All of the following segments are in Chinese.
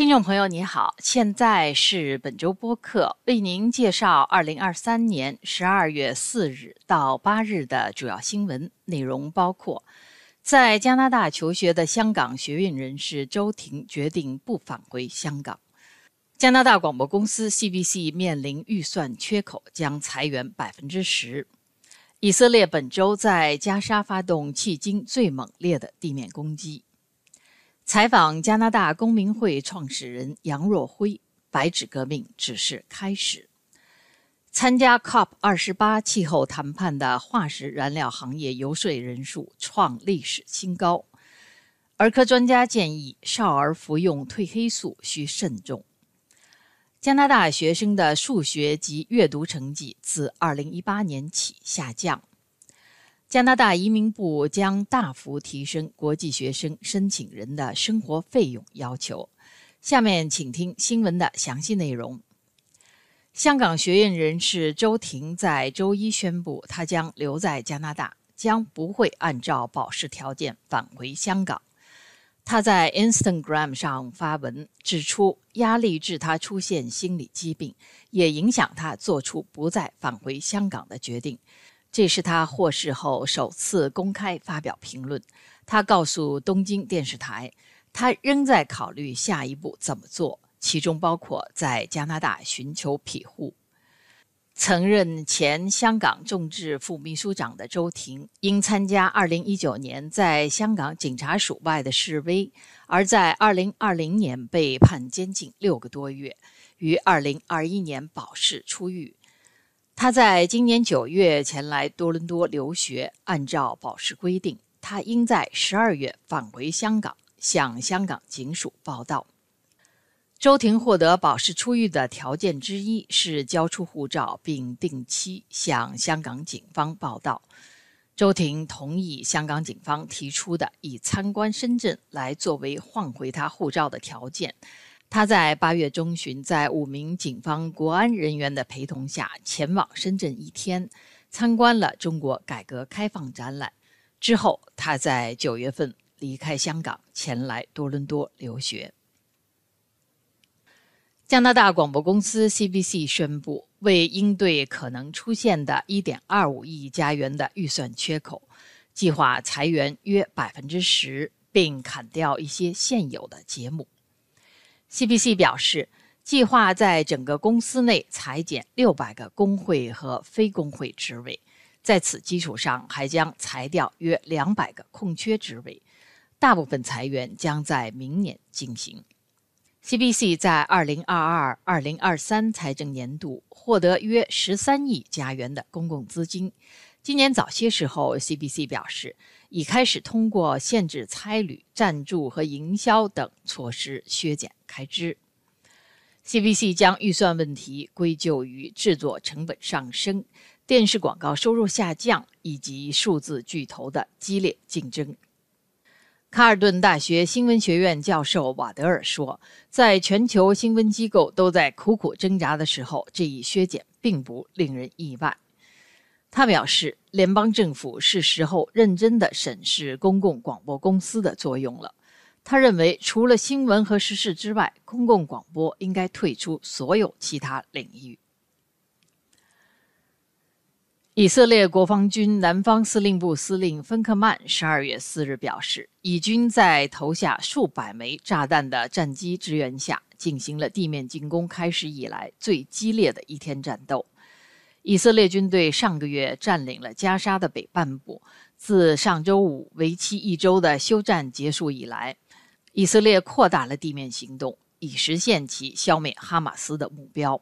听众朋友，你好，现在是本周播客，为您介绍二零二三年十二月四日到八日的主要新闻内容，包括在加拿大求学的香港学运人士周婷决定不返回香港；加拿大广播公司 CBC 面临预算缺口，将裁员百分之十；以色列本周在加沙发动迄今最猛烈的地面攻击。采访加拿大公民会创始人杨若辉，白纸革命只是开始。参加 COP 二十八气候谈判的化石燃料行业游说人数创历史新高。儿科专家建议少儿服用褪黑素需慎重。加拿大学生的数学及阅读成绩自二零一八年起下降。加拿大移民部将大幅提升国际学生申请人的生活费用要求。下面请听新闻的详细内容。香港学院人士周婷在周一宣布，他将留在加拿大，将不会按照保释条件返回香港。他在 Instagram 上发文指出，压力致他出现心理疾病，也影响他做出不再返回香港的决定。这是他获释后首次公开发表评论。他告诉东京电视台，他仍在考虑下一步怎么做，其中包括在加拿大寻求庇护。曾任前香港众志副秘书长的周庭，因参加2019年在香港警察署外的示威，而在2020年被判监禁六个多月，于2021年保释出狱。他在今年九月前来多伦多留学，按照保释规定，他应在十二月返回香港，向香港警署报到。周婷获得保释出狱的条件之一是交出护照，并定期向香港警方报到。周婷同意香港警方提出的以参观深圳来作为换回他护照的条件。他在八月中旬，在五名警方国安人员的陪同下，前往深圳一天，参观了中国改革开放展览。之后，他在九月份离开香港，前来多伦多留学。加拿大广播公司 CBC 宣布，为应对可能出现的1.25亿加元的预算缺口，计划裁员约百分之十，并砍掉一些现有的节目。CBC 表示，计划在整个公司内裁减六百个工会和非工会职位，在此基础上还将裁掉约两百个空缺职位，大部分裁员将在明年进行。CBC 在2022-2023财政年度获得约十三亿加元的公共资金。今年早些时候，CBC 表示已开始通过限制差旅、赞助和营销等措施削减开支。CBC 将预算问题归咎于制作成本上升、电视广告收入下降以及数字巨头的激烈竞争。卡尔顿大学新闻学院教授瓦德尔说：“在全球新闻机构都在苦苦挣扎的时候，这一削减并不令人意外。”他表示，联邦政府是时候认真地审视公共广播公司的作用了。他认为，除了新闻和时事之外，公共广播应该退出所有其他领域。以色列国防军南方司令部司令芬克曼十二月四日表示，以军在投下数百枚炸弹的战机支援下，进行了地面进攻开始以来最激烈的一天战斗。以色列军队上个月占领了加沙的北半部。自上周五为期一周的休战结束以来，以色列扩大了地面行动，以实现其消灭哈马斯的目标。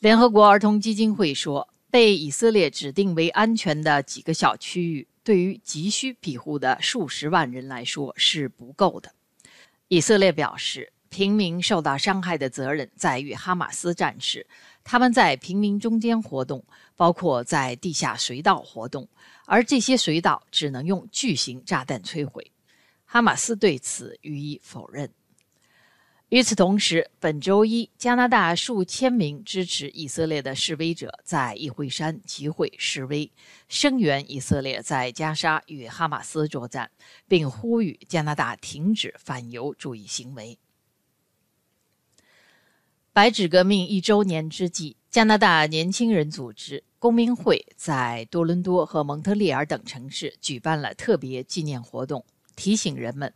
联合国儿童基金会说，被以色列指定为安全的几个小区域，对于急需庇护的数十万人来说是不够的。以色列表示，平民受到伤害的责任在于哈马斯战士。他们在平民中间活动，包括在地下隧道活动，而这些隧道只能用巨型炸弹摧毁。哈马斯对此予以否认。与此同时，本周一，加拿大数千名支持以色列的示威者在议会山集会示威，声援以色列在加沙与哈马斯作战，并呼吁加拿大停止反犹主义行为。白纸革命一周年之际，加拿大年轻人组织公民会在多伦多和蒙特利尔等城市举办了特别纪念活动，提醒人们，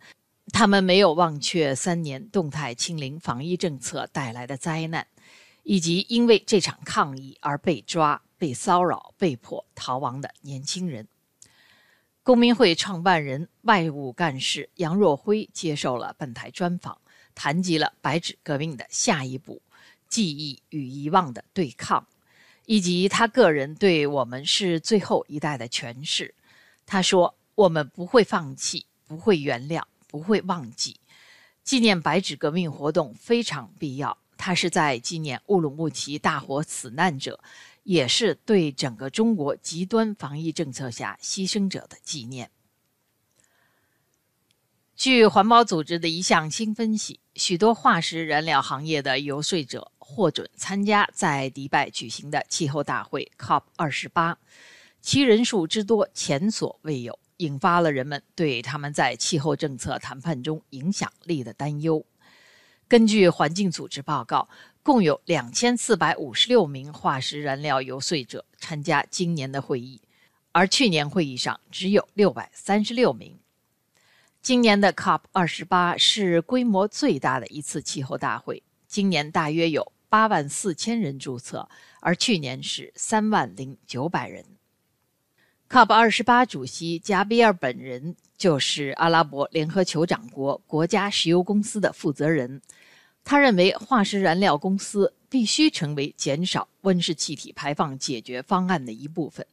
他们没有忘却三年动态清零防疫政策带来的灾难，以及因为这场抗议而被抓、被骚扰、被迫逃亡的年轻人。公民会创办人、外务干事杨若辉接受了本台专访，谈及了白纸革命的下一步。记忆与遗忘的对抗，以及他个人对我们是最后一代的诠释。他说：“我们不会放弃，不会原谅，不会忘记。纪念白纸革命活动非常必要。它是在纪念乌鲁木齐大火死难者，也是对整个中国极端防疫政策下牺牲者的纪念。”据环保组织的一项新分析，许多化石燃料行业的游说者。获准参加在迪拜举行的气候大会 COP 二十八，其人数之多前所未有，引发了人们对他们在气候政策谈判中影响力的担忧。根据环境组织报告，共有两千四百五十六名化石燃料游说者参加今年的会议，而去年会议上只有六百三十六名。今年的 COP 二十八是规模最大的一次气候大会，今年大约有。八万四千人注册，而去年是三万零九百人。COP 二十八主席加比尔本人就是阿拉伯联合酋长国国家石油公司的负责人。他认为，化石燃料公司必须成为减少温室气体排放解决方案的一部分。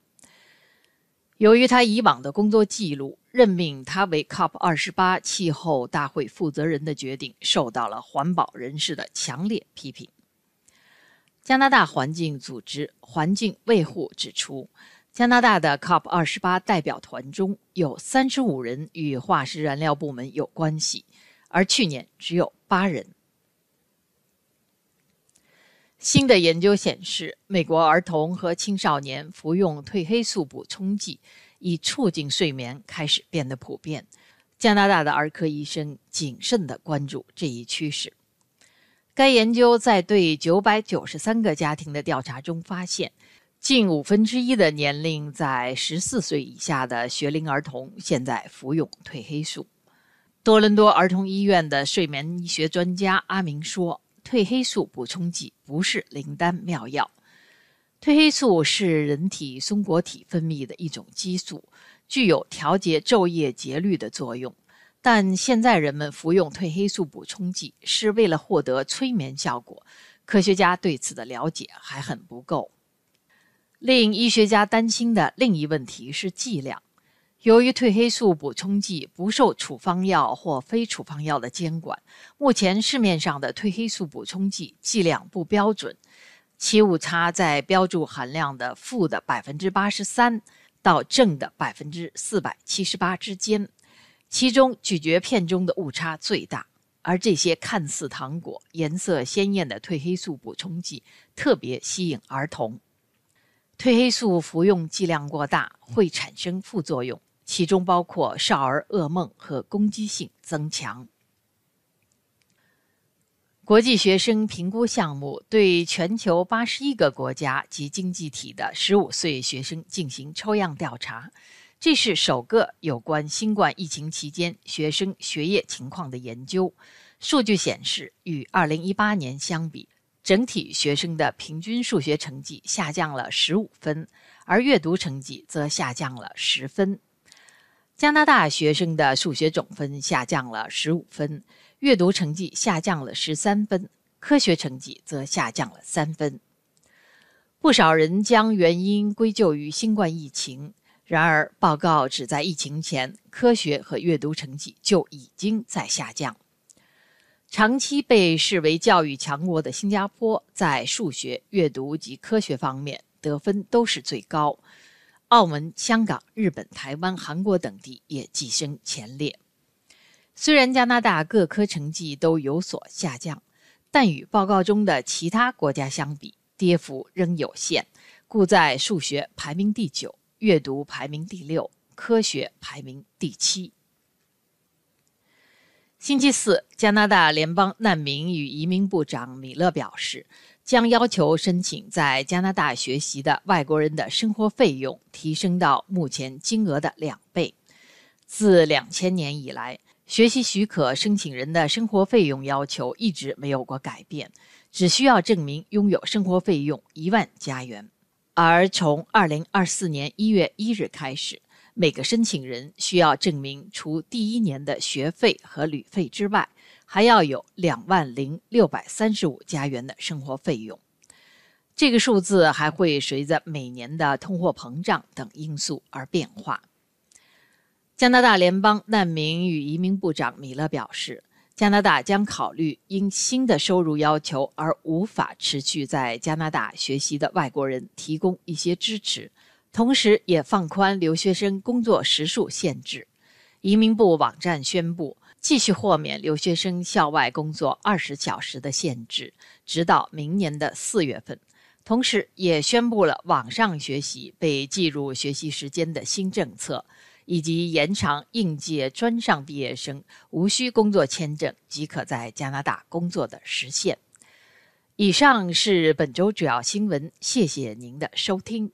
由于他以往的工作记录，任命他为 COP 二十八气候大会负责人的决定受到了环保人士的强烈批评。加拿大环境组织环境卫护指出，加拿大的 COP 二十八代表团中有三十五人与化石燃料部门有关系，而去年只有八人。新的研究显示，美国儿童和青少年服用褪黑素补充剂以促进睡眠开始变得普遍。加拿大的儿科医生谨慎地关注这一趋势。该研究在对九百九十三个家庭的调查中发现，近五分之一的年龄在十四岁以下的学龄儿童现在服用褪黑素。多伦多儿童医院的睡眠医学专家阿明说：“褪黑素补充剂不是灵丹妙药。褪黑素是人体松果体分泌的一种激素，具有调节昼夜节律的作用。”但现在人们服用褪黑素补充剂是为了获得催眠效果，科学家对此的了解还很不够。令医学家担心的另一问题是剂量。由于褪黑素补充剂不受处方药或非处方药的监管，目前市面上的褪黑素补充剂剂量不标准，其误差在标注含量的负的百分之八十三到正的百分之四百七十八之间。其中咀嚼片中的误差最大，而这些看似糖果、颜色鲜艳的褪黑素补充剂特别吸引儿童。褪黑素服用剂量过大会产生副作用，其中包括少儿噩梦和攻击性增强。国际学生评估项目对全球八十一个国家及经济体的十五岁学生进行抽样调查。这是首个有关新冠疫情期间学生学业情况的研究。数据显示，与2018年相比，整体学生的平均数学成绩下降了15分，而阅读成绩则下降了10分。加拿大学生的数学总分下降了15分，阅读成绩下降了13分，科学成绩则下降了3分。不少人将原因归咎于新冠疫情。然而，报告指在疫情前，科学和阅读成绩就已经在下降。长期被视为教育强国的新加坡，在数学、阅读及科学方面得分都是最高。澳门、香港、日本、台湾、韩国等地也跻身前列。虽然加拿大各科成绩都有所下降，但与报告中的其他国家相比，跌幅仍有限，故在数学排名第九。阅读排名第六，科学排名第七。星期四，加拿大联邦难民与移民部长米勒表示，将要求申请在加拿大学习的外国人的生活费用提升到目前金额的两倍。自两千年以来，学习许可申请人的生活费用要求一直没有过改变，只需要证明拥有生活费用一万加元。而从二零二四年一月一日开始，每个申请人需要证明，除第一年的学费和旅费之外，还要有两万零六百三十五加元的生活费用。这个数字还会随着每年的通货膨胀等因素而变化。加拿大联邦难民与移民部长米勒表示，加拿大将考虑因新的收入要求而无法持续在加拿大学习的外国人提供一些支持。同时，也放宽留学生工作时数限制。移民部网站宣布，继续豁免留学生校外工作二十小时的限制，直到明年的四月份。同时，也宣布了网上学习被计入学习时间的新政策，以及延长应届专上毕业生无需工作签证即可在加拿大工作的时限。以上是本周主要新闻，谢谢您的收听。